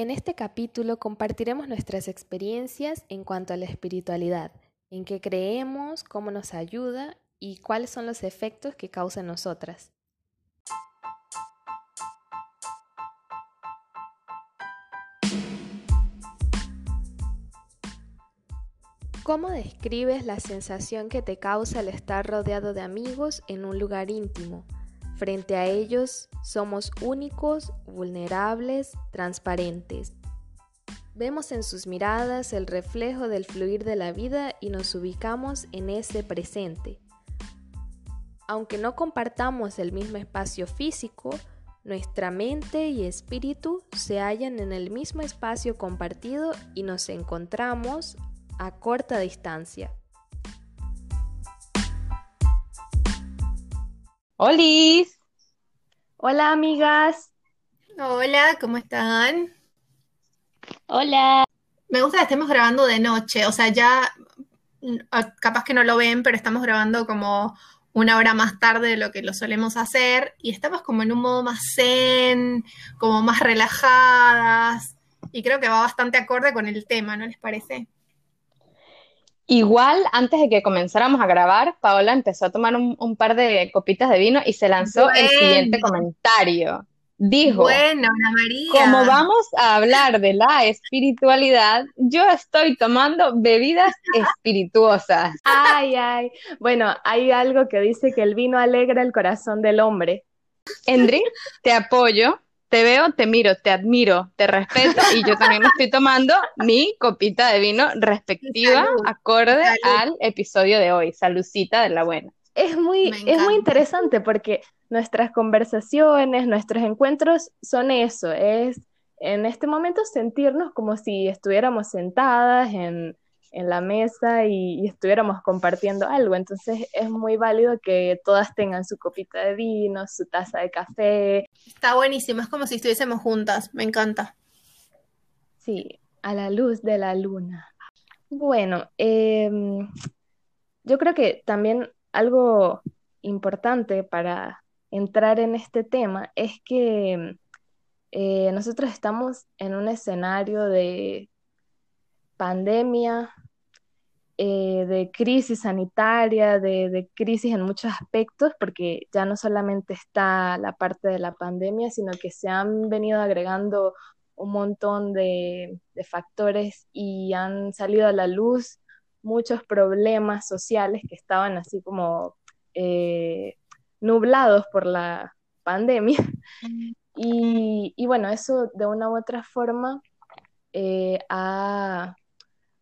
En este capítulo compartiremos nuestras experiencias en cuanto a la espiritualidad, en qué creemos, cómo nos ayuda y cuáles son los efectos que causa en nosotras. ¿Cómo describes la sensación que te causa el estar rodeado de amigos en un lugar íntimo? Frente a ellos somos únicos, vulnerables, transparentes. Vemos en sus miradas el reflejo del fluir de la vida y nos ubicamos en ese presente. Aunque no compartamos el mismo espacio físico, nuestra mente y espíritu se hallan en el mismo espacio compartido y nos encontramos a corta distancia. ¡Holis! Hola amigas. Hola, ¿cómo están? Hola. Me gusta que estemos grabando de noche, o sea, ya mm, capaz que no lo ven, pero estamos grabando como una hora más tarde de lo que lo solemos hacer y estamos como en un modo más zen, como más relajadas y creo que va bastante acorde con el tema, ¿no les parece? Igual, antes de que comenzáramos a grabar, Paola empezó a tomar un, par de copitas de vino y se lanzó el siguiente comentario. Dijo, bueno, Ana María. como vamos a hablar de la espiritualidad, yo estoy tomando bebidas espirituosas. Ay, ay. Bueno, hay algo que dice que el vino alegra el corazón del hombre. Endri, te apoyo te veo, te miro, te admiro, te respeto y yo también me estoy tomando mi copita de vino respectiva, acorde al episodio de hoy. Salucita de la buena. Es muy, es muy interesante porque nuestras conversaciones, nuestros encuentros son eso, es en este momento sentirnos como si estuviéramos sentadas en, en la mesa y, estuviéramos compartiendo algo. Entonces es muy válido que todas tengan su copita de vino, su taza de café. Está buenísimo, es como si estuviésemos juntas, me encanta. Sí, a la luz de la luna. Bueno, em, yo creo que también algo importante para entrar en este tema es que eh, nosotros estamos en un escenario de pandemia, eh, de crisis sanitaria, de, crisis en muchos aspectos, porque ya no solamente está la parte de la pandemia, sino que se han venido agregando un montón de, factores y han salido a la luz muchos problemas sociales que estaban así como eh, nublados por la pandemia. Y, bueno, eso de una u otra forma eh, ha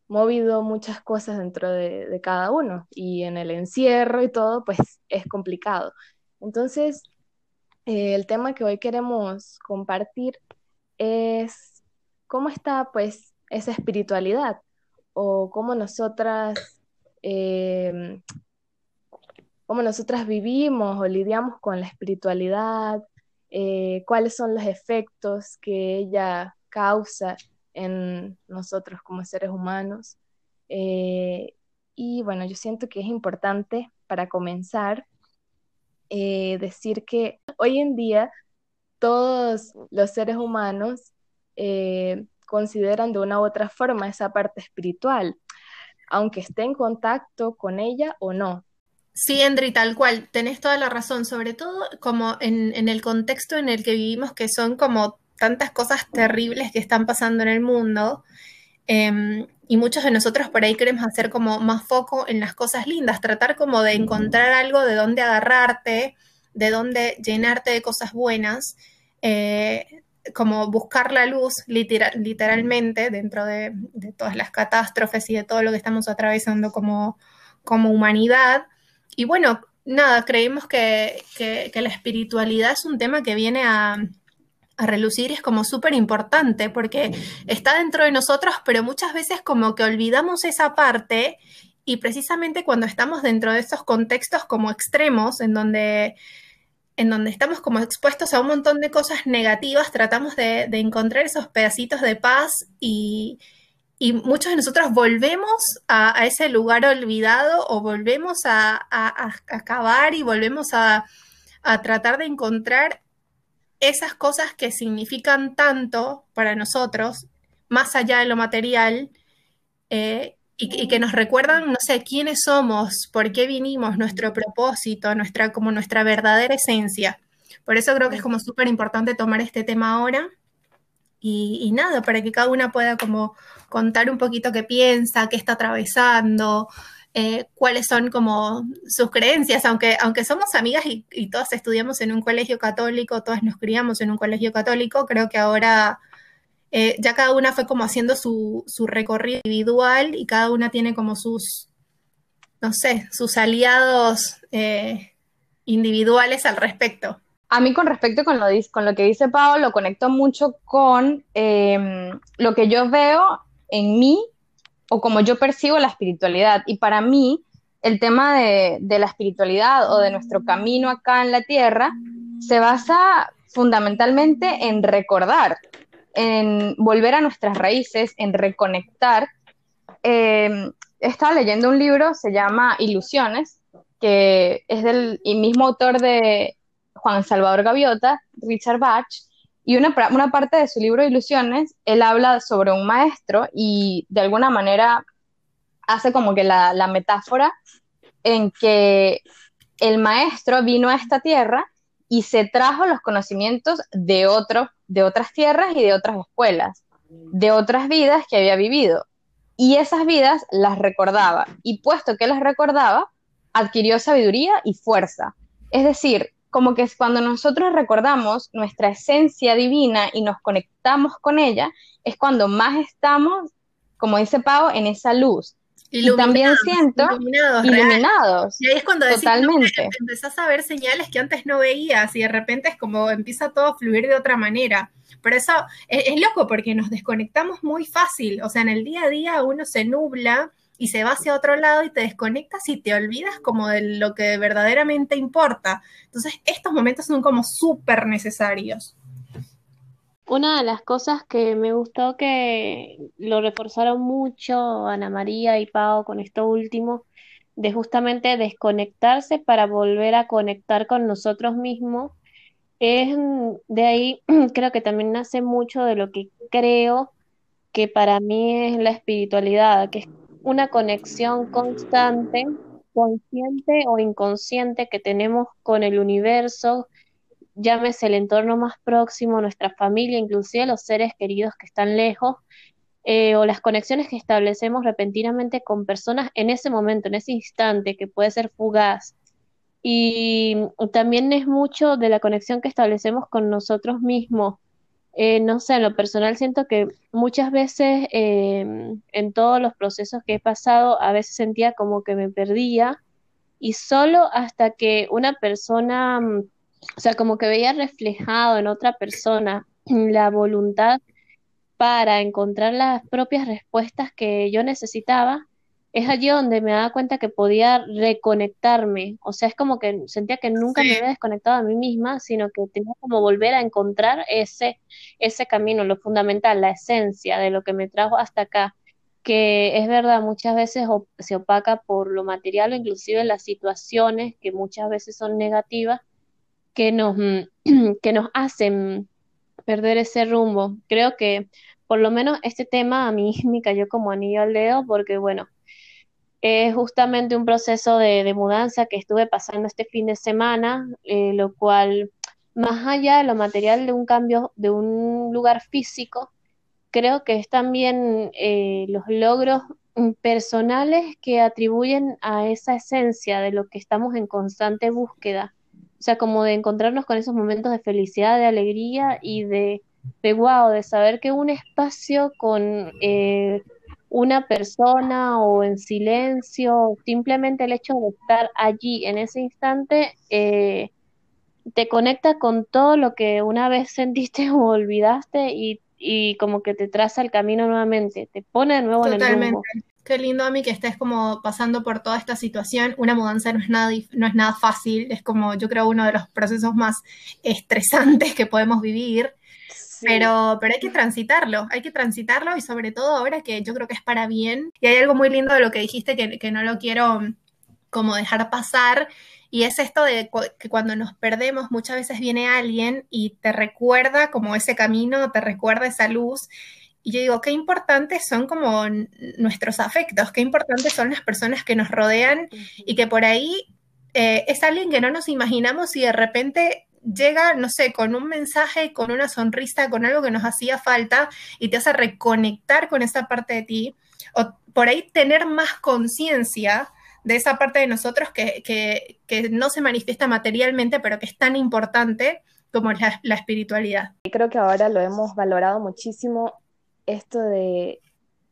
movido muchas cosas dentro de, cada uno y en el encierro y todo, pues es complicado. Entonces, eh, el tema que hoy queremos compartir es cómo está pues esa espiritualidad o cómo nosotras, eh, cómo nosotras vivimos o lidiamos con la espiritualidad, eh, cuáles son los efectos que ella causa en nosotros como seres humanos. Eh, y bueno, yo siento que es importante para comenzar eh, decir que hoy en día todos los seres humanos eh, consideran de una u otra forma esa parte espiritual, aunque esté en contacto con ella o no. Sí, Andri, tal cual, tenés toda la razón, sobre todo como en, en el contexto en el que vivimos, que son como tantas cosas terribles que están pasando en el mundo. Em, y muchos de nosotros por ahí queremos hacer como más foco en las cosas lindas, tratar como de encontrar algo de dónde agarrarte, de dónde llenarte de cosas buenas, eh, como buscar la luz literalmente dentro de, todas las catástrofes y de todo lo que estamos atravesando como, como humanidad. Y bueno, nada, creemos que la espiritualidad es un tema que viene a, a relucir es como súper importante porque está dentro de nosotros, pero muchas veces como que olvidamos esa parte y precisamente cuando estamos dentro de esos contextos como extremos, en donde, en donde estamos como expuestos a un montón de cosas negativas, tratamos de, encontrar esos pedacitos de paz y, muchos de nosotros volvemos a, ese lugar olvidado o volvemos a, acabar y volvemos a, a tratar de encontrar esas cosas que significan tanto para nosotros, más allá de lo material, eh, y, que nos recuerdan, no sé, quiénes somos, por qué vinimos, nuestro propósito, nuestra, como nuestra verdadera esencia. Por eso creo que es como súper importante tomar este tema ahora. Y, nada, para que cada una pueda como contar un poquito qué piensa, qué está atravesando, eh, cuáles son como sus creencias, aunque, aunque somos amigas y, y, todas estudiamos en un colegio católico, todas nos criamos en un colegio católico, creo que ahora eh, ya cada una fue como haciendo su, recorrido individual y cada una tiene como sus, no sé, sus aliados eh, individuales al respecto. A mí con respecto con lo, con lo que dice Pablo, lo conecto mucho con em, lo que yo veo en mí o como yo percibo la espiritualidad. Y para mí, el tema de, la espiritualidad o de nuestro camino acá en la tierra se basa fundamentalmente en recordar, en volver a nuestras raíces, en reconectar. Eh, estaba leyendo un libro, se llama Ilusiones, que es del mismo autor de Juan Salvador Gaviota, Richard Bach, y una, una parte de su libro Ilusiones, él habla sobre un maestro y de alguna manera hace como que la, la metáfora en que el maestro vino a esta tierra y se trajo los conocimientos de, otro, de otras tierras y de otras escuelas, de otras vidas que había vivido. Y esas vidas las recordaba. Y puesto que las recordaba, adquirió sabiduría y fuerza. Es decir, como que cuando nosotros recordamos nuestra esencia divina y nos conectamos con ella, es cuando más estamos, como dice Pau, en esa luz y también siento iluminados. Y ahí es cuando totalmente. empezás a ver señales que antes no veías y de repente es como empieza todo a fluir de otra manera. Pero eso es, loco porque nos desconectamos muy fácil. O sea, en el día a día uno se nubla y se va hacia otro lado y te desconectas y te olvidas como de lo que verdaderamente importa. Entonces, estos momentos son como súper necesarios. Una de las cosas que me gustó que lo reforzaron mucho Ana María y Pau con esto último, de justamente desconectarse para volver a conectar con nosotros mismos, es de ahí creo que también nace mucho de lo que creo que para mí es la espiritualidad, que es una conexión constante, consciente o inconsciente que tenemos con el universo, llámese el entorno más próximo, nuestra familia, inclusive los seres queridos que están lejos, eh, o las conexiones que establecemos repentinamente con personas en ese momento, en ese instante, que puede ser fugaz. Y también es mucho de la conexión que establecemos con nosotros mismos. Eh, no sé, en lo personal siento que muchas veces em, en todos los procesos que he pasado, a veces sentía como que me perdía y solo hasta que una persona mm, o sea, como que veía reflejado en otra persona la voluntad para encontrar las propias respuestas que yo necesitaba, es allí donde me daba cuenta que podía reconectarme. O sea, es como que sentía que nunca me había desconectado a mí misma, sino que tenía como volver a encontrar ese, ese camino, lo fundamental, la esencia de lo que me trajo hasta acá que es verdad, muchas veces se opaca por lo material o inclusive las situaciones que muchas veces son negativas, que nos, que nos hacen perder ese rumbo. Creo que por lo menos este tema a mí me cayó como anillo al dedo porque, bueno, es justamente un proceso de, mudanza que estuve pasando este fin de semana, eh, lo cual, más allá de lo material de un cambio de un lugar físico, creo que es también eh, los logros personales que atribuyen a esa esencia de lo que estamos en constante búsqueda. O sea, como de encontrarnos con esos momentos de felicidad, de alegría y de, de wow, de saber que un espacio con eh, una persona o en silencio, simplemente el hecho de estar allí en ese instante, eh, te conecta con todo lo que una vez sentiste o olvidaste y, como que te traza el camino nuevamente, te pone de nuevo en el rumbo. Qué lindo, a mí que estés como pasando por toda esta situación. Una mudanza no es nada, no es nada fácil, es como yo creo uno de los procesos más estresantes que podemos vivir. Pero, pero hay que transitarlo, hay que transitarlo y sobre todo ahora que yo creo que es para bien. Y hay algo muy lindo de lo que dijiste que, que no lo quiero como dejar pasar. Y es esto de que cuando nos perdemos muchas veces viene alguien y te recuerda como ese camino, te recuerda esa luz. Y yo digo, qué importantes son como nuestros afectos, qué importantes son las personas que nos rodean y que por ahí eh, es alguien que no nos imaginamos y de repente llega, no sé, con un mensaje, con una sonrisa, con algo que nos hacía falta y te hace reconectar con esa parte de ti o por ahí tener más conciencia de esa parte de nosotros que, no se manifiesta materialmente, pero que es tan importante como la, la espiritualidad. Creo que ahora lo hemos valorado muchísimo esto de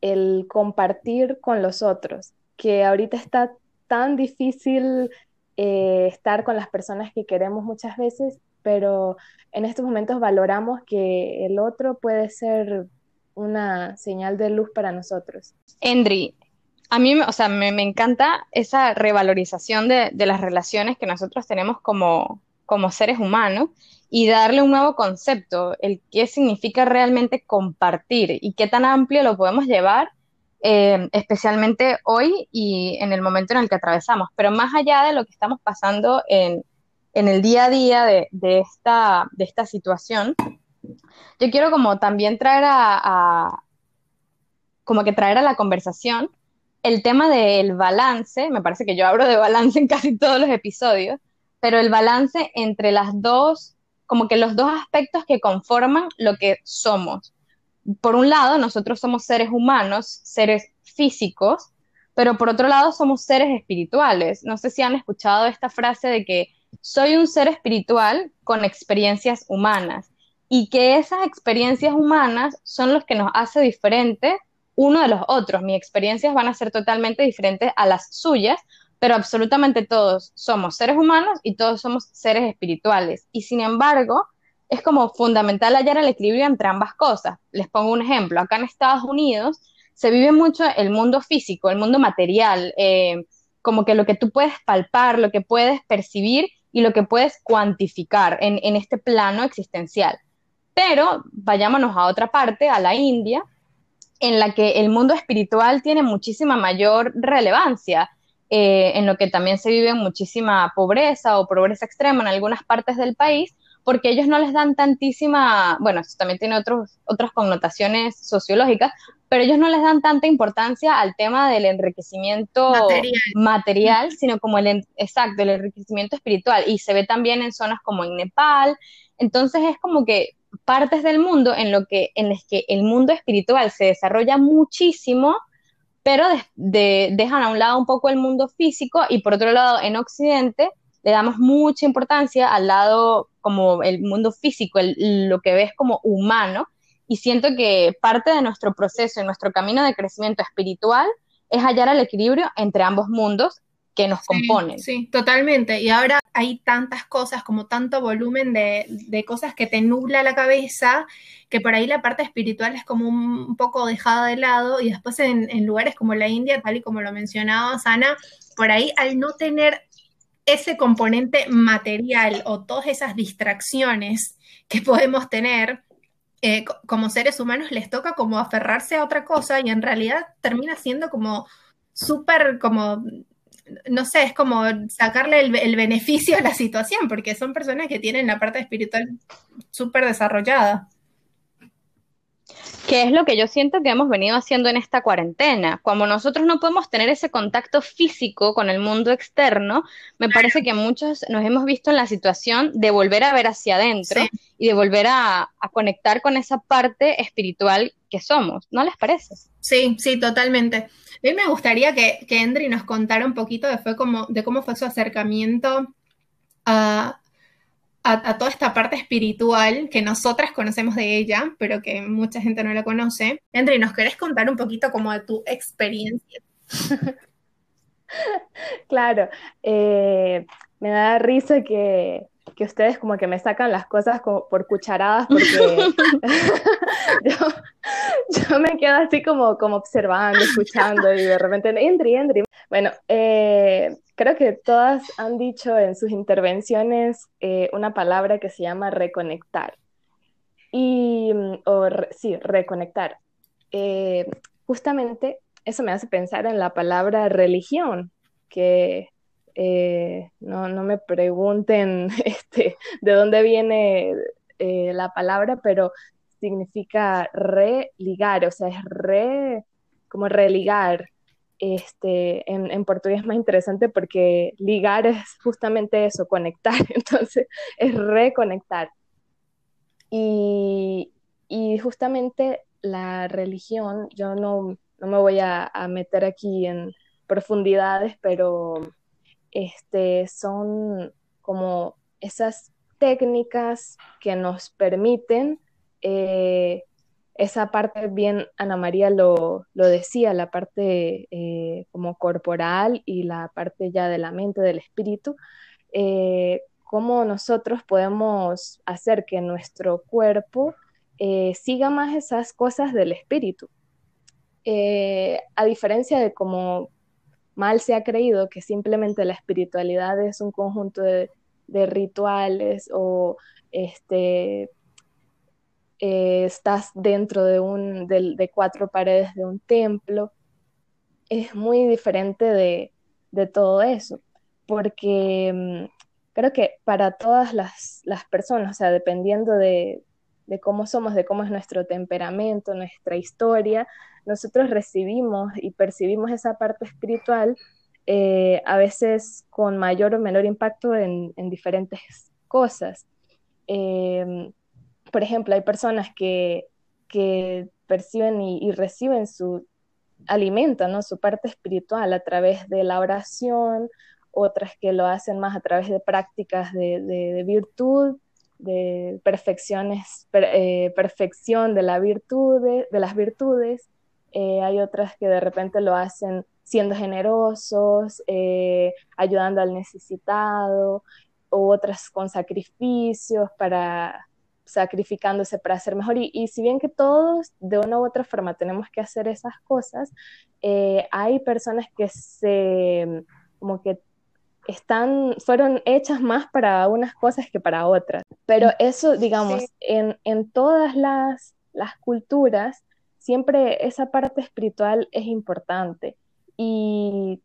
el compartir con los otros, que ahorita está tan difícil eh, estar con las personas que queremos muchas veces, pero en estos momentos valoramos que el otro puede ser una señal de luz para nosotros. Endri, a mí, o sea, me, encanta esa revalorización de, las relaciones que nosotros tenemos como, como seres humanos y darle un nuevo concepto, el qué significa realmente compartir y qué tan amplio lo podemos llevar, eh, especialmente hoy y en el momento en el que atravesamos. Pero más allá de lo que estamos pasando en, el día a día de, esta, de esta situación, yo quiero como también traer a, como que traer a la conversación el tema del balance, me parece que yo hablo de balance en casi todos los episodios, pero el balance entre las dos, como que los dos aspectos que conforman lo que somos. Por un lado, nosotros somos seres humanos, seres físicos, pero por otro lado somos seres espirituales. No sé si han escuchado esta frase de que soy un ser espiritual con experiencias humanas y que esas experiencias humanas son los que nos hace diferentes uno de los otros. Mis experiencias van a ser totalmente diferentes a las suyas, pero absolutamente todos somos seres humanos y todos somos seres espirituales. Y sin embargo, es como fundamental hallar el equilibrio entre ambas cosas. Les pongo un ejemplo. Acá en Estados Unidos se vive mucho el mundo físico, el mundo material, eh, como que lo que tú puedes palpar, lo que puedes percibir y lo que puedes cuantificar en, este plano existencial. Pero vayámonos a otra parte, a la India, en la que el mundo espiritual tiene muchísima mayor relevancia, eh, en lo que también se vive muchísima pobreza o pobreza extrema en algunas partes del país, porque ellos no les dan tantísima, bueno, esto también tiene otros, otras connotaciones sociológicas, pero ellos no les dan tanta importancia al tema del enriquecimiento material, sino como el, exacto, el enriquecimiento espiritual. Y se ve también en zonas como en Nepal. Entonces es como que partes del mundo en lo que en las que el mundo espiritual se desarrolla muchísimo, pero dejan a un lado un poco el mundo físico y por otro lado en Occidente le damos mucha importancia al lado como el mundo físico, lo que ves como humano y siento que parte de nuestro proceso y nuestro camino de crecimiento espiritual es hallar el equilibrio entre ambos mundos que nos componen. Sí, totalmente. Y ahora hay tantas cosas, como tanto volumen de, cosas que te nubla la cabeza, que por ahí la parte espiritual es como un, poco dejada de lado y después en, lugares como la India, tal y como lo mencionaba Sana, por ahí al no tener ese componente material o todas esas distracciones que podemos tener, eh, como seres humanos les toca como aferrarse a otra cosa y en realidad termina siendo como súper como no sé, es como sacarle el, beneficio a la situación, porque son personas que tienen la parte espiritual súper desarrollada. Que es lo que yo siento que hemos venido haciendo en esta cuarentena. Como nosotros no podemos tener ese contacto físico con el mundo externo, me parece que muchos nos hemos visto en la situación de volver a ver hacia adentro y de volver a, a conectar con esa parte espiritual que somos. ¿No les parece? Sí, sí, totalmente. A mí me gustaría que, que Endri nos contara un poquito de, fue como, de cómo fue su acercamiento a, toda esta parte espiritual que nosotras conocemos de ella, pero que mucha gente no la conoce. Endri, ¿nos querés contar un poquito como de tu experiencia? claro, eh, me da risa que, que ustedes como que me sacan las cosas como por cucharadas porque yo, me quedo así como, como observando, escuchando y de repente, Endri, Endri. Bueno, eh, creo que todas han dicho en sus intervenciones eh, una palabra que se llama reconectar. Y, o sí, reconectar. Eh, justamente eso me hace pensar en la palabra religión, que eh, no, me pregunten este, de dónde viene eh, la palabra, pero significa religar, o sea, es re, como religar. Este, en, en portugués es más interesante porque ligar es justamente eso, conectar, entonces es reconectar. Y, y justamente la religión, yo no, no me voy a, meter aquí en profundidades, pero este, son como esas técnicas que nos permiten eh, esa parte, bien Ana María lo, decía, la parte eh, como corporal y la parte ya de la mente, del espíritu, eh, cómo nosotros podemos hacer que nuestro cuerpo siga más esas cosas del espíritu. A diferencia de como mal se ha creído que simplemente la espiritualidad es un conjunto de, rituales o este, eh, estás dentro de, un, de, cuatro paredes de un templo, es muy diferente de, todo eso, porque mm, creo que para todas las, las, personas, o sea, dependiendo de, de cómo somos, de cómo es nuestro temperamento, nuestra historia, nosotros recibimos y percibimos esa parte espiritual eh, a veces con mayor o menor impacto en, diferentes cosas. Em, por ejemplo, hay personas que, perciben y, reciben su alimento, ¿no? su parte espiritual a través de la oración, otras que lo hacen más a través de prácticas de virtud, de perfecciones, eh, perfección de, la virtud, de las virtudes, eh, hay otras que de repente lo hacen siendo generosos, eh, ayudando al necesitado, u otras con sacrificios para sacrificándose para ser mejor. Y, si bien que todos de una u otra forma tenemos que hacer esas cosas, hay personas que se como que están, fueron hechas más para unas cosas que para otras. Pero eso, digamos, en, en, todas las, las, culturas, siempre esa parte espiritual es importante. Y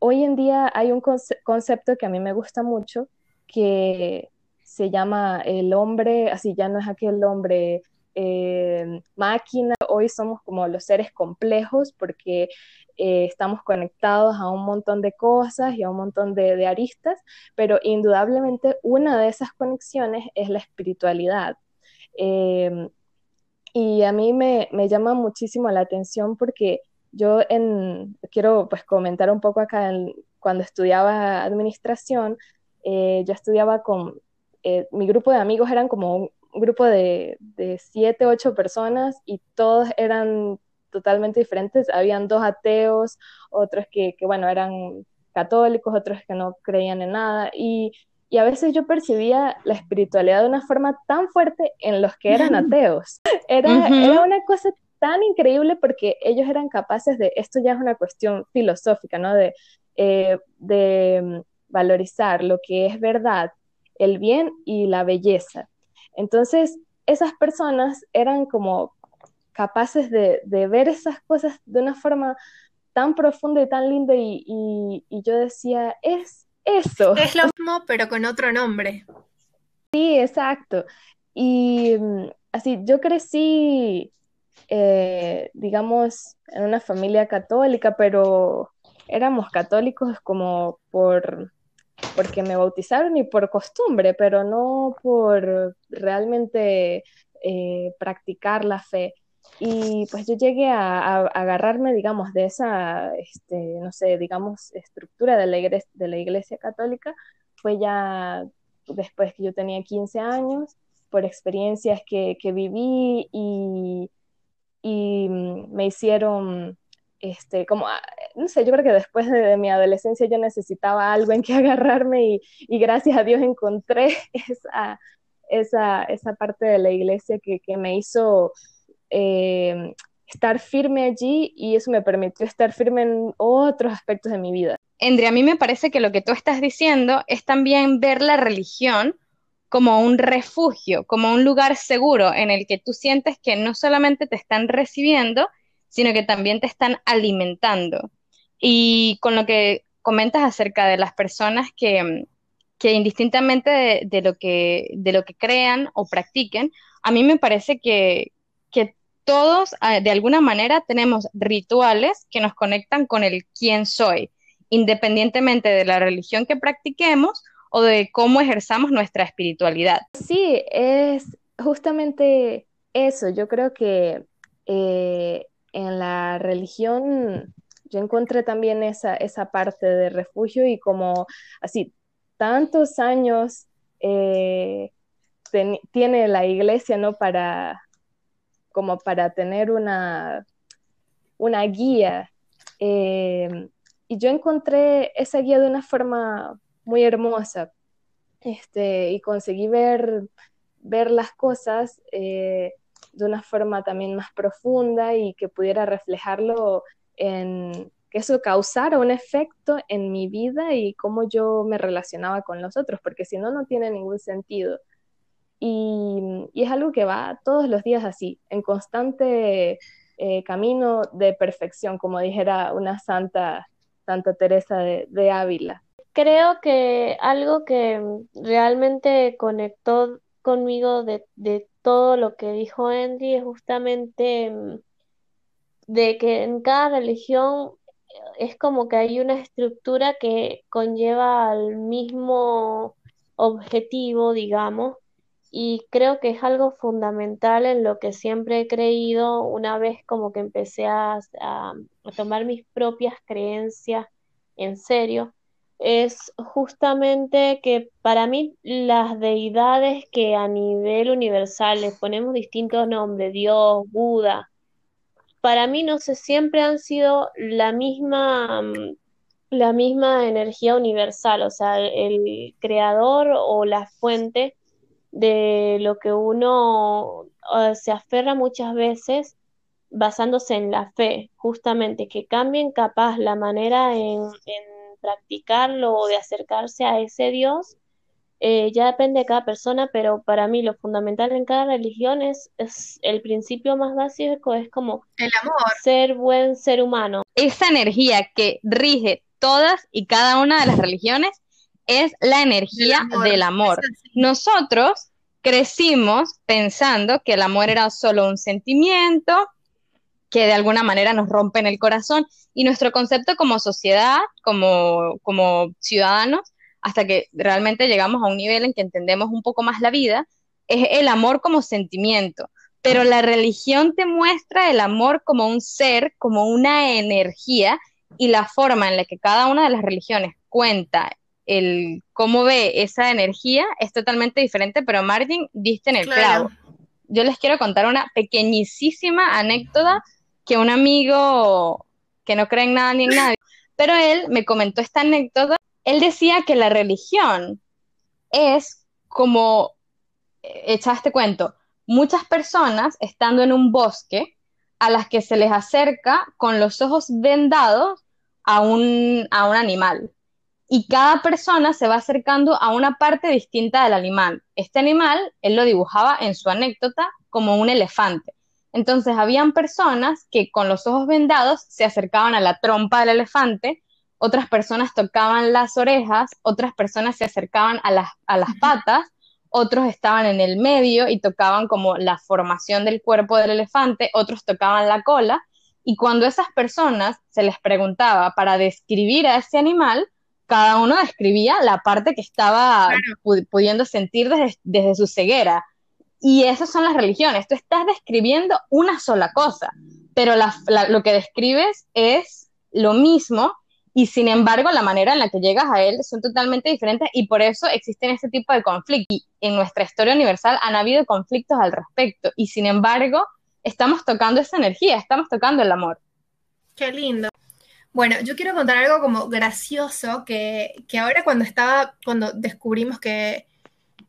hoy en día hay un concepto que a mí me gusta mucho, que se llama el hombre, así ya no es aquel hombre eh, máquina, hoy somos como los seres complejos porque eh, estamos conectados a un montón de cosas y a un montón de, aristas, pero indudablemente una de esas conexiones es la espiritualidad. Em, y a mí me, llama muchísimo la atención porque yo en, quiero pues comentar un poco acá, cuando estudiaba administración, eh, yo estudiaba con, eh, mi grupo de amigos eran como un, grupo de, de siete, ocho personas y todos eran totalmente diferentes. Habían dos ateos, otros que, bueno, eran católicos, otros que no creían en nada. Y, a veces yo percibía la espiritualidad de una forma tan fuerte en los que eran ateos. Era, era una cosa tan increíble porque ellos eran capaces de, esto ya es una cuestión filosófica, ¿no? De, eh, de mm, valorizar lo que es verdad, el bien y la belleza. Entonces, esas personas eran como capaces de, ver esas cosas de una forma tan profunda y tan linda y, yo decía, es eso. Es lo mismo, pero con otro nombre. Sí, exacto. Y mm, así, yo crecí, eh, digamos, en una familia católica, pero éramos católicos como por porque me bautizaron y por costumbre, pero no por realmente eh, practicar la fe. Y pues yo llegué a, agarrarme, digamos, de esa, este, no sé, digamos, estructura de la, iglesia, de la iglesia católica, fue ya después que yo tenía 15 años, por experiencias que, que viví y, y, me hicieron, este, como, ah, no sé, yo creo que después de, mi adolescencia yo necesitaba algo en que agarrarme y, y gracias a Dios encontré esa, esa, esa parte de la iglesia que, que me hizo eh, estar firme allí y eso me permitió estar firme en otros aspectos de mi vida. Endre, a mí me parece que lo que tú estás diciendo es también ver la religión como un refugio, como un lugar seguro en el que tú sientes que no solamente te están recibiendo, sino que también te están alimentando. Y con lo que comentas acerca de las personas que, que indistintamente de, lo que, de lo que crean o practiquen, a mí me parece que todos ah, de alguna manera tenemos rituales que nos conectan con el quién soy, independientemente de la religión que practiquemos o de cómo ejerzamos nuestra espiritualidad. Sí, es justamente eso. Yo creo que eh, en la religión yo encontré también esa, esa parte de refugio y como así tantos años eh, tiene la iglesia, ¿no? Para, como para tener una, una guía. Eh, y yo encontré esa guía de una forma muy hermosa este, y conseguí ver, ver las cosas eh, de una forma también más profunda y que pudiera reflejarlo en que eso causara un efecto en mi vida y cómo yo me relacionaba con los otros, porque si no, no tiene ningún sentido. Y, es algo que va todos los días así, en constante eh, camino de perfección, como dijera una santa, Santa Teresa de, Ávila. Creo que algo que realmente conectó conmigo de, de todo lo que dijo Andy es justamente mm, de que en cada religión es como que hay una estructura que conlleva al mismo objetivo, digamos, y creo que es algo fundamental en lo que siempre he creído una vez como que empecé a, tomar mis propias creencias en serio, es justamente que para mí las deidades que a nivel universal les ponemos distintos nombres, Dios, Buda, para mí no sé, siempre han sido la misma, la misma energía universal, o sea, el creador o la fuente de lo que uno se aferra muchas veces basándose en la fe, justamente, que cambien capaz la manera en, practicarlo o de acercarse a ese Dios, eh, ya depende de cada persona, pero para mí lo fundamental en cada religión es, es, el principio más básico, es como el amor. ser buen ser humano. Esa energía que rige todas y cada una de las religiones es la energía del amor. Nosotros crecimos pensando que el amor era solo un sentimiento que de alguna manera nos rompe en el corazón y nuestro concepto como sociedad, como, como ciudadanos, hasta que realmente llegamos a un nivel en que entendemos un poco más la vida, es el amor como sentimiento. Pero la religión te muestra el amor como un ser, como una energía, y la forma en la que cada una de las religiones cuenta el cómo ve esa energía es totalmente diferente, pero Martin diste en el clavo. Yo les quiero contar una pequeñísima anécdota que un amigo que no cree en nada ni en nadie, pero él me comentó esta anécdota. Él decía que la religión es como, echa este cuento, muchas personas estando en un bosque a las que se les acerca con los ojos vendados a un, a un animal y cada persona se va acercando a una parte distinta del animal. Este animal, él lo dibujaba en su anécdota como un elefante. Entonces, habían personas que con los ojos vendados se acercaban a la trompa del elefante, otras personas tocaban las orejas, otras personas se acercaban a las, a las patas, otros estaban en el medio y tocaban como la formación del cuerpo del elefante, otros tocaban la cola, y cuando esas personas se les preguntaba para describir a ese animal, cada uno describía la parte que estaba pudiendo sentir desde, su ceguera. Y esas son las religiones. Tú estás describiendo una sola cosa, pero lo que describes es lo mismo y sin embargo la manera en la que llegas a él son totalmente diferentes y por eso existen este tipo de conflictos. Y en nuestra historia universal han habido conflictos al respecto y sin embargo estamos tocando esa energía, estamos tocando el amor. Qué lindo. Bueno, yo quiero contar algo como gracioso que, ahora cuando estaba, cuando descubrimos que,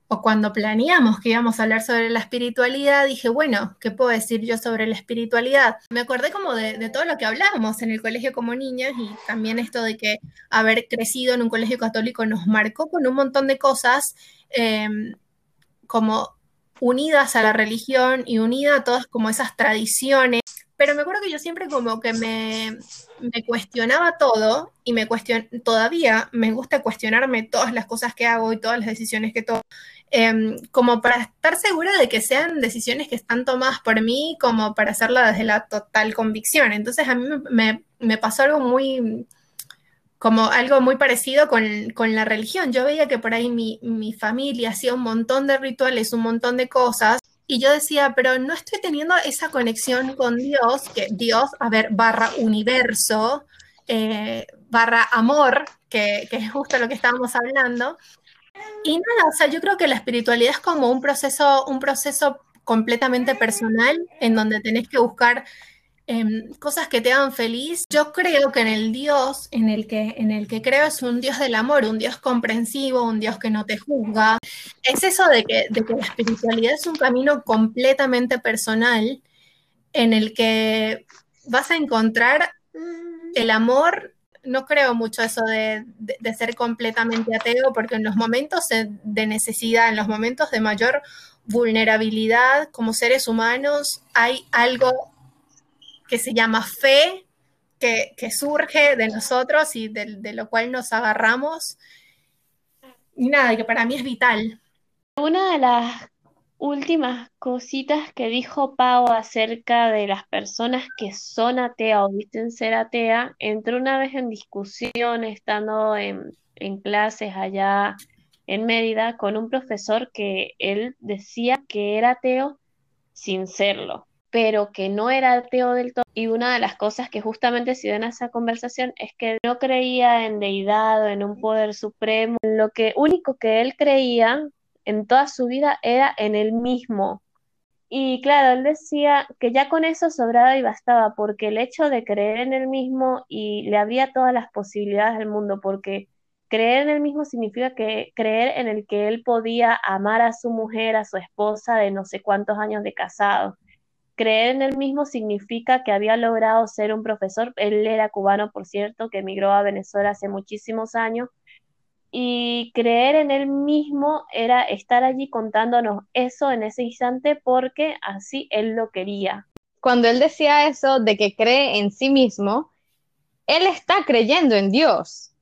o cuando planeamos que íbamos a hablar sobre la espiritualidad, dije, bueno, ¿qué puedo decir yo sobre la espiritualidad? Me acordé como de, todo lo que hablábamos en el colegio como niñas y también esto de que haber crecido en un colegio católico nos marcó con un montón de cosas em, como unidas a la religión y unidas a todas como esas tradiciones pero me acuerdo que yo siempre como que me, cuestionaba todo y me cuestion, todavía me gusta cuestionarme todas las cosas que hago y todas las decisiones que tomo, em, como para estar segura de que sean decisiones que están tomadas por mí, como para hacerla desde la total convicción. Entonces a mí me, pasó algo muy, como algo muy parecido con, la religión. Yo veía que por ahí mi, mi familia hacía un montón de rituales, un montón de cosas y yo decía, pero no estoy teniendo esa conexión con Dios, que Dios, a ver, barra universo, eh, barra amor, que, que, es justo lo que estábamos hablando. Y nada, o sea, yo creo que la espiritualidad es como un proceso, un proceso completamente personal en donde tenés que buscar Em, cosas que te hagan feliz. Yo creo que en el Dios en el que, en el que creo es un Dios del amor, un Dios comprensivo, un Dios que no te juzga. Es eso de que, de que la espiritualidad es un camino completamente personal en el que vas a encontrar el amor. No creo mucho eso de, de ser completamente ateo, porque en los momentos de necesidad, en los momentos de mayor vulnerabilidad como seres humanos, hay algo que se llama fe, que, surge de nosotros y de, lo cual nos agarramos. Y nada, que para mí es vital. Una de las últimas cositas que dijo Pau acerca de las personas que son ateas o dicen ser atea, entró una vez en discusión estando en, en clases allá en Mérida con un profesor que él decía que era ateo sin serlo pero que no era ateo del todo. Y una de las cosas que justamente se dio en esa conversación es que no creía en deidad o en un poder supremo. Lo que único que él creía en toda su vida era en él mismo. Y claro, él decía que ya con eso sobraba y bastaba, porque el hecho de creer en él mismo y le abría todas las posibilidades del mundo, porque creer en él mismo significa que creer en el que él podía amar a su mujer, a su esposa de no sé cuántos años de casado Creer en él mismo significa que había logrado ser un profesor. Él era cubano, por cierto, que emigró a Venezuela hace muchísimos años. Y creer en él mismo era estar allí contándonos eso en ese instante porque así él lo quería. Cuando él decía eso de que cree en sí mismo, él está creyendo en Dios.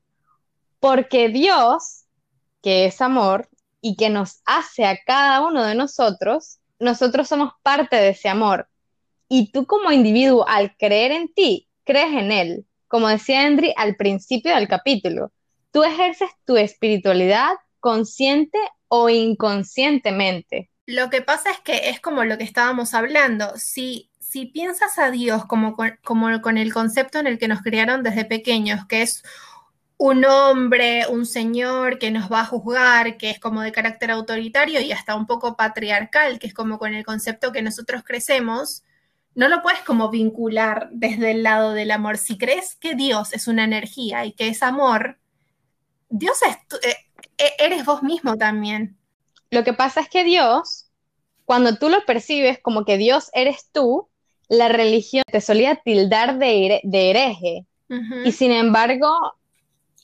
Porque Dios, que es amor y que nos hace a cada uno de nosotros, nosotros somos parte de ese amor. Y tú como individuo, al creer en ti, crees en él. Como decía Henry al principio del capítulo, tú ejerces tu espiritualidad consciente o inconscientemente. Lo que pasa es que es como lo que estábamos hablando. Si, si piensas a Dios como como con el concepto en el que nos criaron desde pequeños, que es un hombre, un señor que nos va a juzgar, que es como de carácter autoritario y hasta un poco patriarcal, que es como con el concepto que nosotros crecemos, no lo puedes como vincular desde el lado del amor. Si crees que Dios es una energía y que es amor, Dios es, eh, eh, eres vos mismo también. Lo que pasa es que Dios, cuando tú lo percibes como que Dios eres tú, la religión te solía tildar de, hereje. Y sin embargo,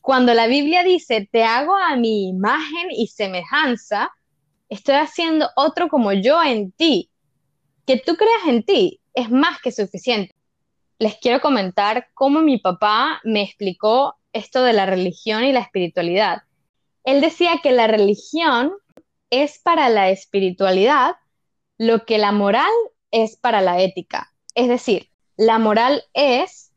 cuando la Biblia dice, te hago a mi imagen y semejanza, estoy haciendo otro como yo en ti. Que tú creas en ti es más que suficiente. Les quiero comentar cómo mi papá me explicó esto de la religión y la espiritualidad. Él decía que la religión es para la espiritualidad lo que la moral es para la ética. Es decir, la moral es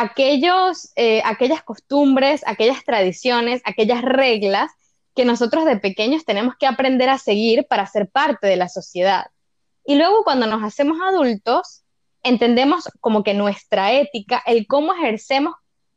aquellos, eh, aquellas costumbres, aquellas tradiciones, aquellas reglas que nosotros de pequeños tenemos que aprender a seguir para ser parte de la sociedad. Y luego cuando nos hacemos adultos, entendemos como que nuestra ética, el cómo ejercemos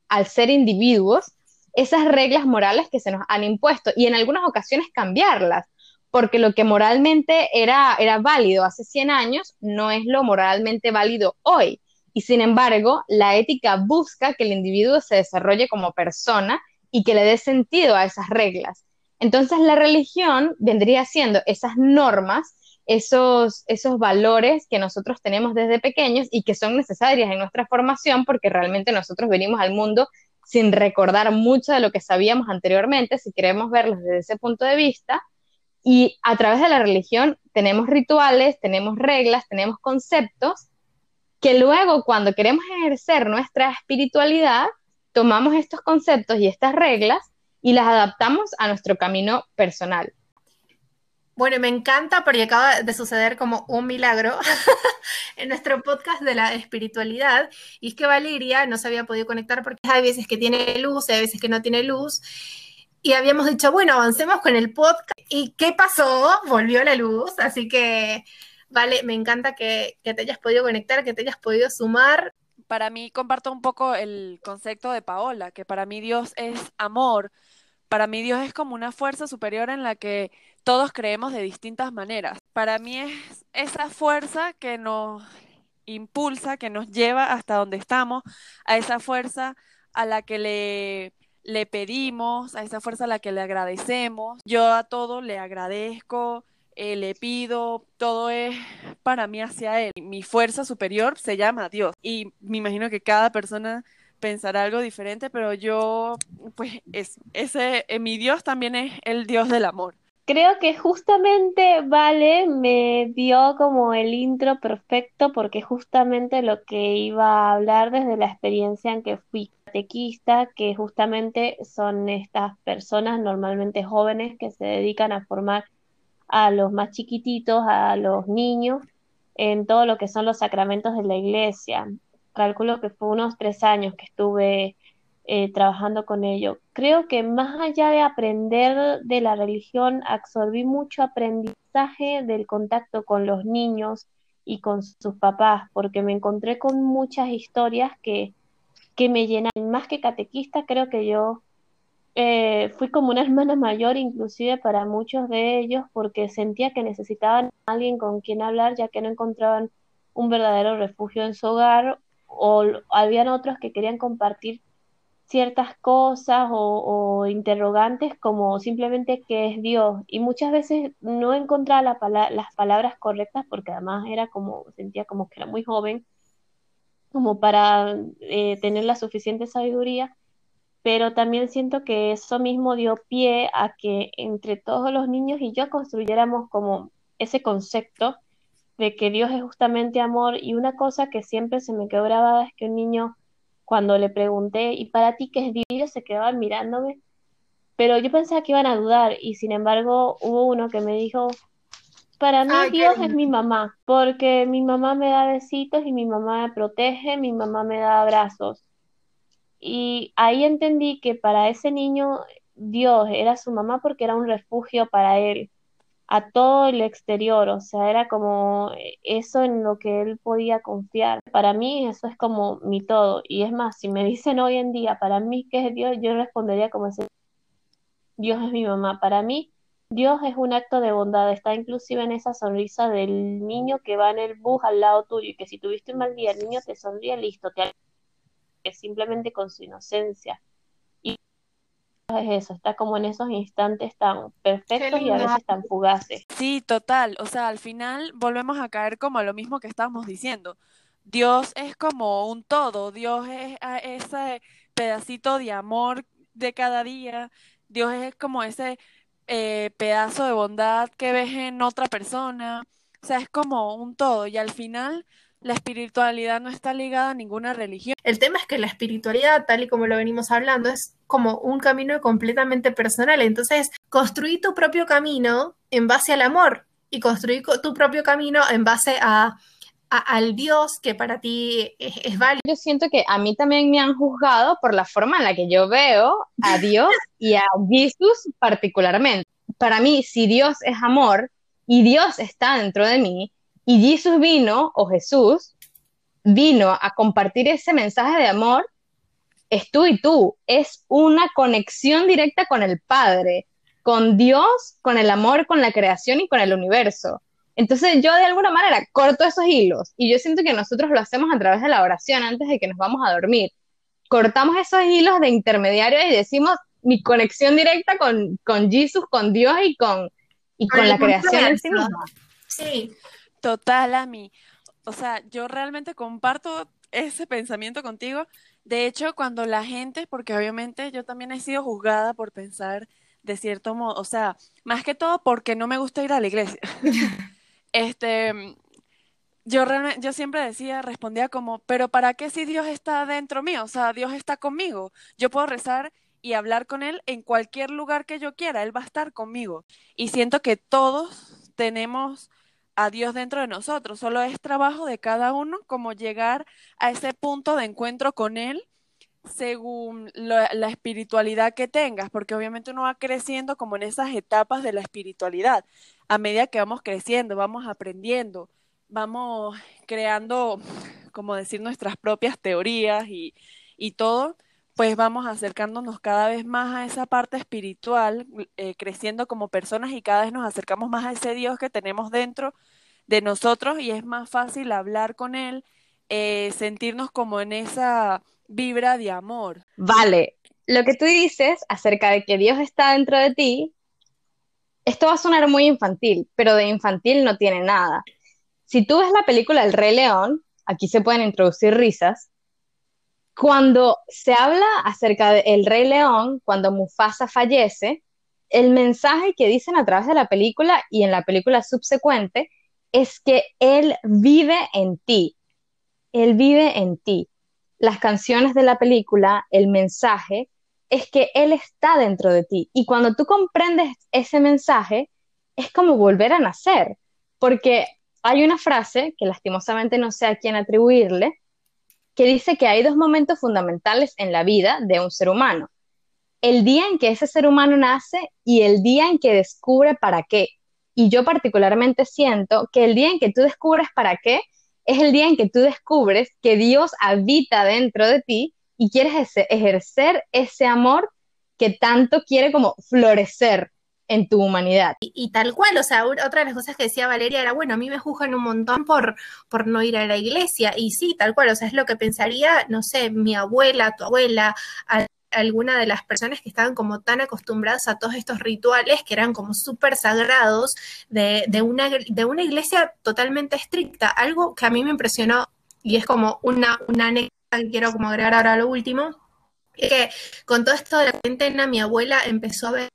al ser individuos, esas reglas morales que se nos han impuesto y en algunas ocasiones cambiarlas, porque lo que moralmente era, era válido hace 100 años no es lo moralmente válido hoy. Y sin embargo, la ética busca que el individuo se desarrolle como persona y que le dé sentido a esas reglas. Entonces la religión vendría siendo esas normas, esos, esos valores que nosotros tenemos desde pequeños y que son necesarias en nuestra formación porque realmente nosotros venimos al mundo sin recordar mucho de lo que sabíamos anteriormente, si queremos verlos desde ese punto de vista. Y a través de la religión tenemos rituales, tenemos reglas, tenemos conceptos que luego cuando queremos ejercer nuestra espiritualidad, tomamos estos conceptos y estas reglas y las adaptamos a nuestro camino personal. Bueno, me encanta porque acaba de suceder como un milagro en nuestro podcast de la espiritualidad. Y es que Valeria no se había podido conectar porque hay veces que tiene luz, hay veces que no tiene luz. Y habíamos dicho, bueno, avancemos con el podcast. ¿Y qué pasó? Volvió la luz. Así que, vale, me encanta que, que te hayas podido conectar, que te hayas podido sumar. Para mí comparto un poco el concepto de Paola, que para mí Dios es amor. Para mí Dios es como una fuerza superior en la que todos creemos de distintas maneras. Para mí es esa fuerza que nos impulsa, que nos lleva hasta donde estamos, a esa fuerza a la que le, le pedimos, a esa fuerza a la que le agradecemos. Yo a todo le agradezco, eh, le pido, todo es para mí hacia Él. Mi fuerza superior se llama Dios y me imagino que cada persona pensará algo diferente, pero yo, pues, es, ese, eh, mi Dios también es el Dios del amor. Creo que justamente Vale me dio como el intro perfecto porque justamente lo que iba a hablar desde la experiencia en que fui catequista, que justamente son estas personas normalmente jóvenes que se dedican a formar a los más chiquititos, a los niños, en todo lo que son los sacramentos de la iglesia. Calculo que fue unos tres años que estuve eh, trabajando con ello. Creo que más allá de aprender de la religión, absorbí mucho aprendizaje del contacto con los niños y con sus papás, porque me encontré con muchas historias que, que me llenan. Más que catequista, creo que yo eh, fui como una hermana mayor inclusive para muchos de ellos, porque sentía que necesitaban a alguien con quien hablar, ya que no encontraban un verdadero refugio en su hogar, o habían otros que querían compartir ciertas cosas o, interrogantes como simplemente qué es Dios. Y muchas veces no encontraba las palabras correctas porque además era como, sentía como que era muy joven, como para eh, tener la suficiente sabiduría, pero también siento que eso mismo dio pie a que entre todos los niños y yo construyéramos como ese concepto de que Dios es justamente amor y una cosa que siempre se me quedó grabada es que un niño cuando le pregunté, ¿y para ti qué es Dios? Se quedaban mirándome, pero yo pensaba que iban a dudar y sin embargo hubo uno que me dijo, para mí Dios es mi mamá, porque mi mamá me da besitos y mi mamá me protege, mi mamá me da abrazos. Y ahí entendí que para ese niño Dios era su mamá porque era un refugio para él a todo el exterior, o sea, era como eso en lo que él podía confiar. Para mí eso es como mi todo, y es más, si me dicen hoy en día, para mí, ¿qué es Dios? Yo respondería como ese, Dios es mi mamá. Para mí, Dios es un acto de bondad, está inclusive en esa sonrisa del niño que va en el bus al lado tuyo, y que si tuviste un mal día, el niño te sonríe, listo, te que simplemente con su inocencia es eso, está como en esos instantes tan perfectos y a veces tan fugaces. Sí, total, o sea, al final volvemos a caer como a lo mismo que estábamos diciendo. Dios es como un todo, Dios es ese pedacito de amor de cada día, Dios es como ese eh, pedazo de bondad que ves en otra persona, o sea, es como un todo y al final la espiritualidad no está ligada a ninguna religión. El tema es que la espiritualidad, tal y como lo venimos hablando, es como un camino completamente personal. Entonces, construir tu propio camino en base al amor y construir tu propio camino en base a, al Dios que para ti es, válido. Yo siento que a mí también me han juzgado por la forma en la que yo veo a Dios y a Jesús particularmente. Para mí, si Dios es amor y Dios está dentro de mí, y Jesús vino, o Jesús, vino a compartir ese mensaje de amor, es tú y tú, es una conexión directa con el Padre, con Dios, con el amor, con la creación y con el universo. Entonces yo de alguna manera corto esos hilos y yo siento que nosotros lo hacemos a través de la oración antes de que nos vamos a dormir. Cortamos esos hilos de intermediario y decimos mi conexión directa con, con Jesús, con Dios y con, y con la creación en sí misma. Sí, Total, a mí. O sea, yo realmente comparto ese pensamiento contigo. De hecho, cuando la gente, porque obviamente yo también he sido juzgada por pensar de cierto modo, o sea, más que todo porque no me gusta ir a la iglesia. este, yo, yo siempre decía, respondía como, pero ¿para qué si Dios está dentro mío? O sea, Dios está conmigo. Yo puedo rezar y hablar con Él en cualquier lugar que yo quiera. Él va a estar conmigo. Y siento que todos tenemos a Dios dentro de nosotros. Solo es trabajo de cada uno como llegar a ese punto de encuentro con Él según la espiritualidad que tengas, porque obviamente uno va creciendo como en esas etapas de la espiritualidad. A medida que vamos creciendo, vamos aprendiendo, vamos creando, como decir, nuestras propias teorías y, y todo, pues vamos acercándonos cada vez más a esa parte espiritual, eh, creciendo como personas y cada vez nos acercamos más a ese Dios que tenemos dentro de nosotros y es más fácil hablar con Él, eh, sentirnos como en esa vibra de amor. Vale, lo que tú dices acerca de que Dios está dentro de ti, esto va a sonar muy infantil, pero de infantil no tiene nada. Si tú ves la película El Rey León, aquí se pueden introducir risas, cuando se habla acerca del Rey León, cuando Mufasa fallece, el mensaje que dicen a través de la película y en la película subsecuente es que Él vive en ti. Él vive en ti las canciones de la película, el mensaje, es que Él está dentro de ti. Y cuando tú comprendes ese mensaje, es como volver a nacer, porque hay una frase que lastimosamente no sé a quién atribuirle, que dice que hay dos momentos fundamentales en la vida de un ser humano. El día en que ese ser humano nace y el día en que descubre para qué. Y yo particularmente siento que el día en que tú descubres para qué es el día en que tú descubres que Dios habita dentro de ti y quieres ejercer ese amor que tanto quiere como florecer en tu humanidad. Y, tal cual, o sea, otra de las cosas que decía Valeria era, bueno, a mí me juzgan un montón por, por no ir a la iglesia, y sí, tal cual, o sea, es lo que pensaría, no sé, mi abuela, tu abuela, alguna de las personas que estaban como tan acostumbradas a todos estos rituales que eran como súper sagrados de, una, de una iglesia totalmente estricta. Algo que a mí me impresionó y es como una, una anécdota que quiero como agregar ahora a lo último, que con todo esto de la cuarentena mi abuela empezó a ver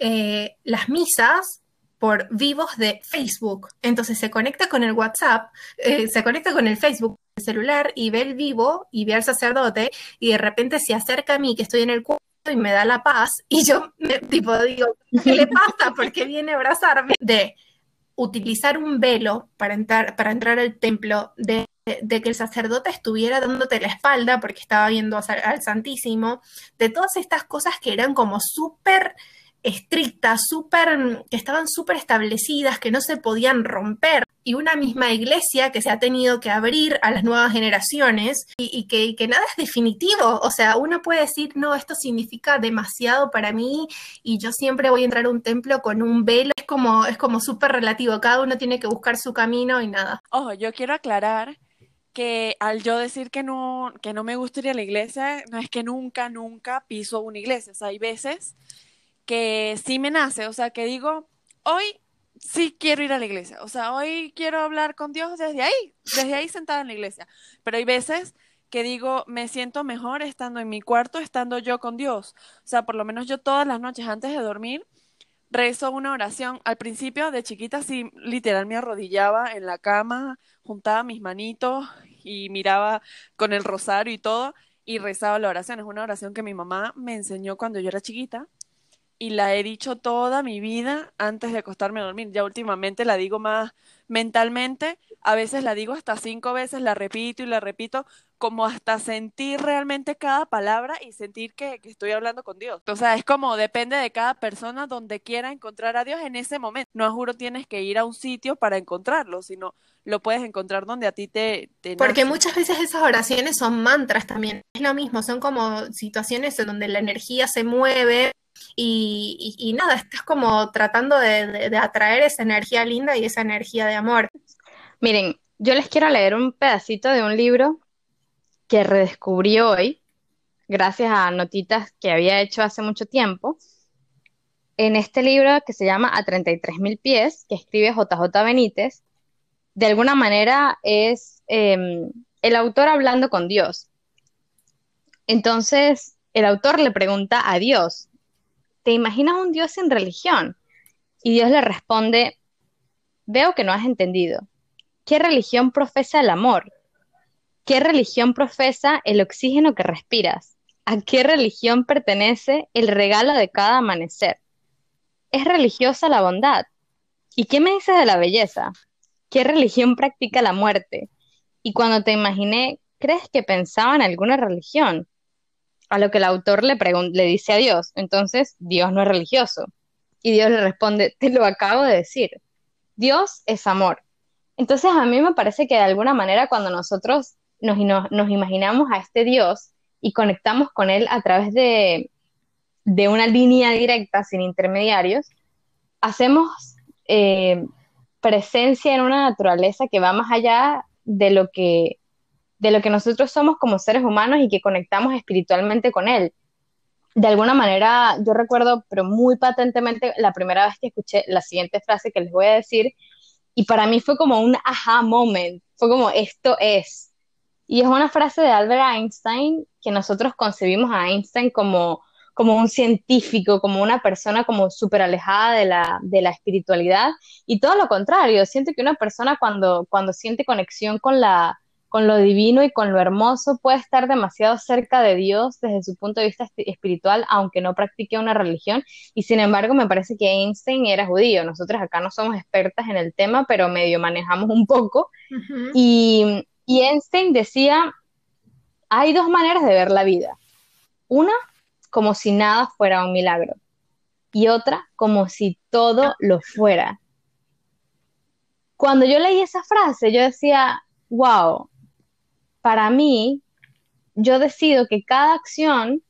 eh, las misas por vivos de Facebook. Entonces se conecta con el WhatsApp, eh, se conecta con el Facebook celular y ve el vivo y ve al sacerdote y de repente se acerca a mí que estoy en el cuarto y me da la paz y yo me, tipo digo, ¿qué le pasa? ¿Por qué viene a abrazarme? De utilizar un velo para entrar, para entrar al templo, de, que el sacerdote estuviera dándote la espalda porque estaba viendo al Santísimo, de todas estas cosas que eran como súper estrictas, súper, que estaban súper establecidas, que no se podían romper. Y una misma iglesia que se ha tenido que abrir a las nuevas generaciones y, que, nada es definitivo. O sea, uno puede decir, no, esto significa demasiado para mí y yo siempre voy a entrar a un templo con un velo. Es como, es como súper relativo. Cada uno tiene que buscar su camino y nada. Ojo, yo quiero aclarar que al yo decir que no, que no me gusta ir a la iglesia, no es que nunca, nunca piso una iglesia. O sea, hay veces que sí me nace, o sea, que digo, hoy sí quiero ir a la iglesia, o sea, hoy quiero hablar con Dios desde ahí, desde ahí sentada en la iglesia, pero hay veces que digo, me siento mejor estando en mi cuarto, estando yo con Dios, o sea, por lo menos yo todas las noches antes de dormir rezo una oración. Al principio de chiquita sí, literal me arrodillaba en la cama, juntaba mis manitos y miraba con el rosario y todo y rezaba la oración. Es una oración que mi mamá me enseñó cuando yo era chiquita y la he dicho toda mi vida antes de acostarme a dormir. Ya últimamente la digo más mentalmente, a veces la digo hasta cinco veces, la repito y la repito, como hasta sentir realmente cada palabra y sentir que, estoy hablando con Dios. O sea, es como depende de cada persona donde quiera encontrar a Dios en ese momento. No juro tienes que ir a un sitio para encontrarlo, sino lo puedes encontrar donde a ti te... te Porque muchas veces esas oraciones son mantras también. Es lo mismo, son como situaciones en donde la energía se mueve y, nada, estás como tratando de, atraer esa energía linda y esa energía de amor. Miren, yo les quiero leer un pedacito de un libro que redescubrí hoy, gracias a notitas que había hecho hace mucho tiempo. En este libro que se llama A 33.000 pies, que escribe JJ Benítez, de alguna manera es em, el autor hablando con Dios. Entonces, el autor le pregunta a Dios, ¿te imaginas un Dios sin religión? Y Dios le responde, veo que no has entendido. ¿qué religión profesa el amor? ¿Qué religión profesa el oxígeno que respiras? ¿A qué religión pertenece el regalo de cada amanecer? ¿Es religiosa la bondad? ¿Y qué me dices de la belleza? ¿Qué religión practica la muerte? Y cuando te imaginé, ¿crees que pensaba en alguna religión? A lo que el autor le, le dice a Dios, entonces Dios no es religioso. Y Dios le responde, te lo acabo de decir, Dios es amor. Entonces a mí me parece que de alguna manera cuando nosotros nos, imaginamos a este Dios y conectamos con Él a través de, de una línea directa sin intermediarios, hacemos eh, presencia en una naturaleza que va más allá de lo que de lo que nosotros somos como seres humanos y que conectamos espiritualmente con él. De alguna manera, yo recuerdo, pero muy patentemente, la primera vez que escuché la siguiente frase que les voy a decir, y para mí fue como un aha moment, fue como esto es. Y es una frase de Albert Einstein que nosotros concebimos a Einstein como como un científico, como una persona como súper alejada de la, de la espiritualidad y todo lo contrario, siento que una persona cuando, cuando siente conexión con, la, con lo divino y con lo hermoso puede estar demasiado cerca de Dios desde su punto de vista espiritual, aunque no practique una religión. Y sin embargo, me parece que Einstein era judío. Nosotros acá no somos expertas en el tema, pero medio manejamos un poco. y, y Einstein decía, hay dos maneras de ver la vida. Una como si nada fuera un milagro y otra como si todo lo fuera. Cuando yo leí esa frase, yo decía, wow, para mí, yo decido que cada acción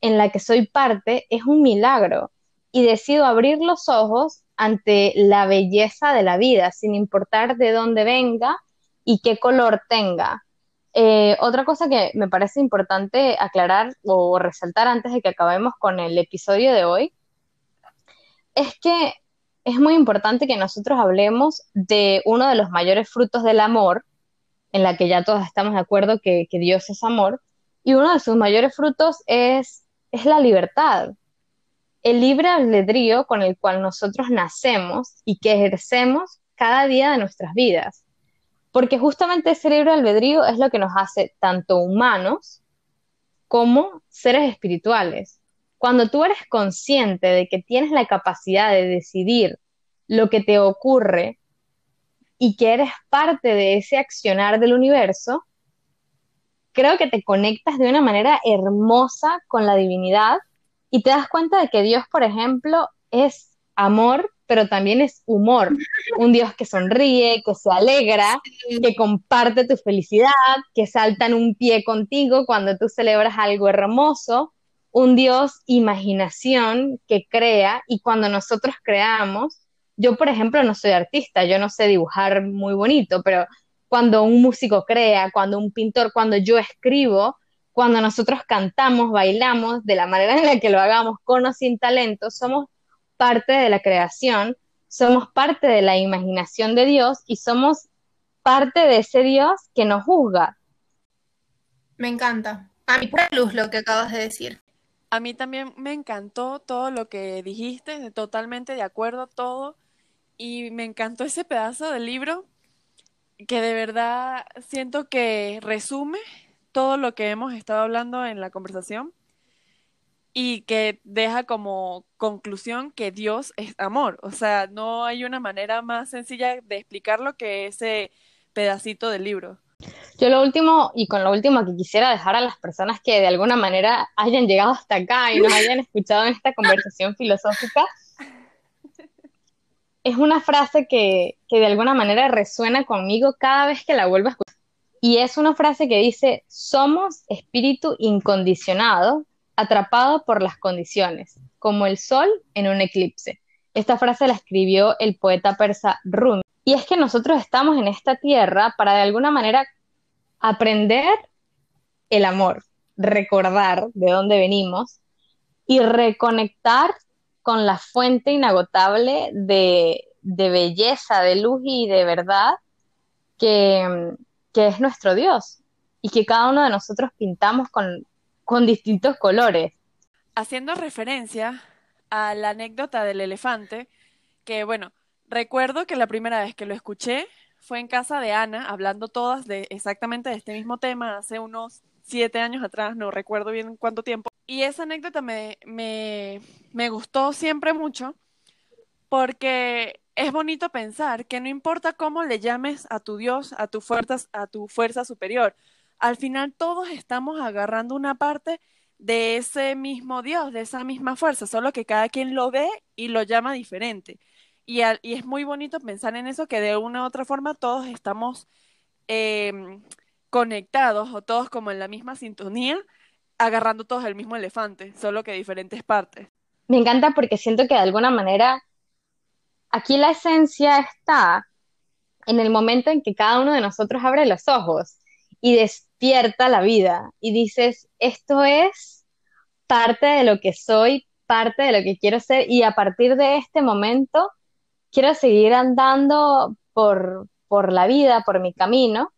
en la que soy parte es un milagro y decido abrir los ojos ante la belleza de la vida, sin importar de dónde venga y qué color tenga. Eh, otra cosa que me parece importante aclarar o resaltar antes de que acabemos con el episodio de hoy es que es muy importante que nosotros hablemos de uno de los mayores frutos del amor, en la que ya todos estamos de acuerdo que, que Dios es amor, y uno de sus mayores frutos es, es la libertad, el libre albedrío con el cual nosotros nacemos y que ejercemos cada día de nuestras vidas porque justamente ese libre albedrío es lo que nos hace tanto humanos como seres espirituales. Cuando tú eres consciente de que tienes la capacidad de decidir lo que te ocurre y que eres parte de ese accionar del universo, creo que te conectas de una manera hermosa con la divinidad y te das cuenta de que Dios, por ejemplo, es amor pero también es humor. Un Dios que sonríe, que se alegra, que comparte tu felicidad, que salta en un pie contigo cuando tú celebras algo hermoso. Un Dios imaginación que crea y cuando nosotros creamos, yo por ejemplo no soy artista, yo no sé dibujar muy bonito, pero cuando un músico crea, cuando un pintor, cuando yo escribo, cuando nosotros cantamos, bailamos, de la manera en la que lo hagamos, con o sin talento, somos parte de la creación, somos parte de la imaginación de Dios y somos parte de ese Dios que nos juzga. Me encanta. A mi pura luz lo que acabas de decir. A mí también me encantó todo lo que dijiste, totalmente de acuerdo todo. Y me encantó ese pedazo del libro que de verdad siento que resume todo lo que hemos estado hablando en la conversación y que deja como conclusión que Dios es amor. O sea, no hay una manera más sencilla de explicarlo que ese pedacito del libro. Yo lo último, y con lo último que quisiera dejar a las personas que de alguna manera hayan llegado hasta acá y nos hayan escuchado en esta conversación filosófica, es una frase que, que de alguna manera resuena conmigo cada vez que la vuelvo a escuchar. Y es una frase que dice, somos espíritu incondicionado atrapado por las condiciones, como el sol en un eclipse. Esta frase la escribió el poeta persa Rumi. Y es que nosotros estamos en esta tierra para de alguna manera aprender el amor, recordar de dónde venimos y reconectar con la fuente inagotable de, belleza, de luz y de verdad que, es nuestro Dios y que cada uno de nosotros pintamos con, con distintos colores. Haciendo referencia a la anécdota del elefante, que bueno, recuerdo que la primera vez que lo escuché fue en casa de Ana, hablando todas de exactamente de este mismo tema hace unos siete años atrás, no recuerdo bien cuánto tiempo. Y esa anécdota me, me, me gustó siempre mucho porque es bonito pensar que no importa cómo le llames a tu Dios, a tu fuerza, a tu fuerza superior, al final todos estamos agarrando una parte de ese mismo Dios, de esa misma fuerza, solo que cada quien lo ve y lo llama diferente. Y, y es muy bonito pensar en eso, que de una u otra forma todos estamos em, conectados o todos como en la misma sintonía, agarrando todos el mismo elefante, solo que diferentes partes. Me encanta porque siento que de alguna manera aquí la esencia está en el momento en que cada uno de nosotros abre los ojos y despierta la vida y dices, esto es parte de lo que soy, parte de lo que quiero ser y a partir de este momento quiero seguir andando por, por la vida, por mi camino,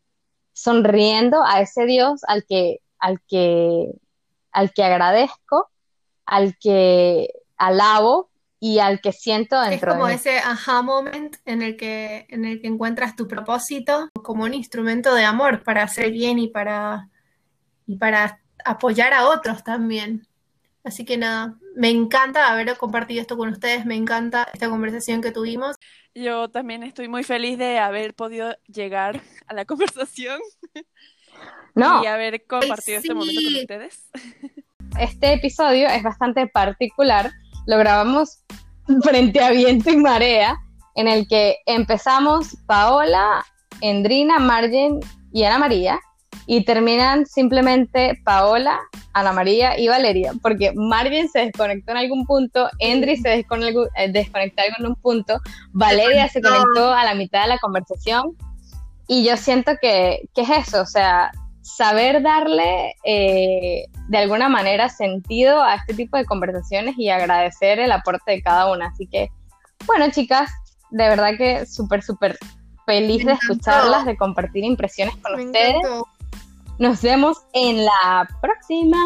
sonriendo a ese Dios al que, al que, al que agradezco, al que alabo y al que siento dentro es como de ese aha moment en el que en el que encuentras tu propósito como un instrumento de amor para hacer bien y para y para apoyar a otros también. Así que nada, me encanta haber compartido esto con ustedes, me encanta esta conversación que tuvimos. Yo también estoy muy feliz de haber podido llegar a la conversación No, y haber compartido sí. este momento con ustedes. este episodio es bastante particular. Lo grabamos frente a viento y marea, en el que empezamos Paola, Endrina, Margen y Ana María, y terminan simplemente Paola, Ana María y Valeria, porque Margen se desconectó en algún punto, Endri se desconectó, eh, desconectó en un punto, Valeria se conectó a la mitad de la conversación, y yo siento que, que es eso, o sea, saber darle eh, de alguna manera sentido a este tipo de conversaciones y agradecer el aporte de cada una. Así que, bueno, chicas, de verdad que súper, súper feliz de escucharlas, de compartir impresiones con Me ustedes. encantó. Nos vemos en la próxima.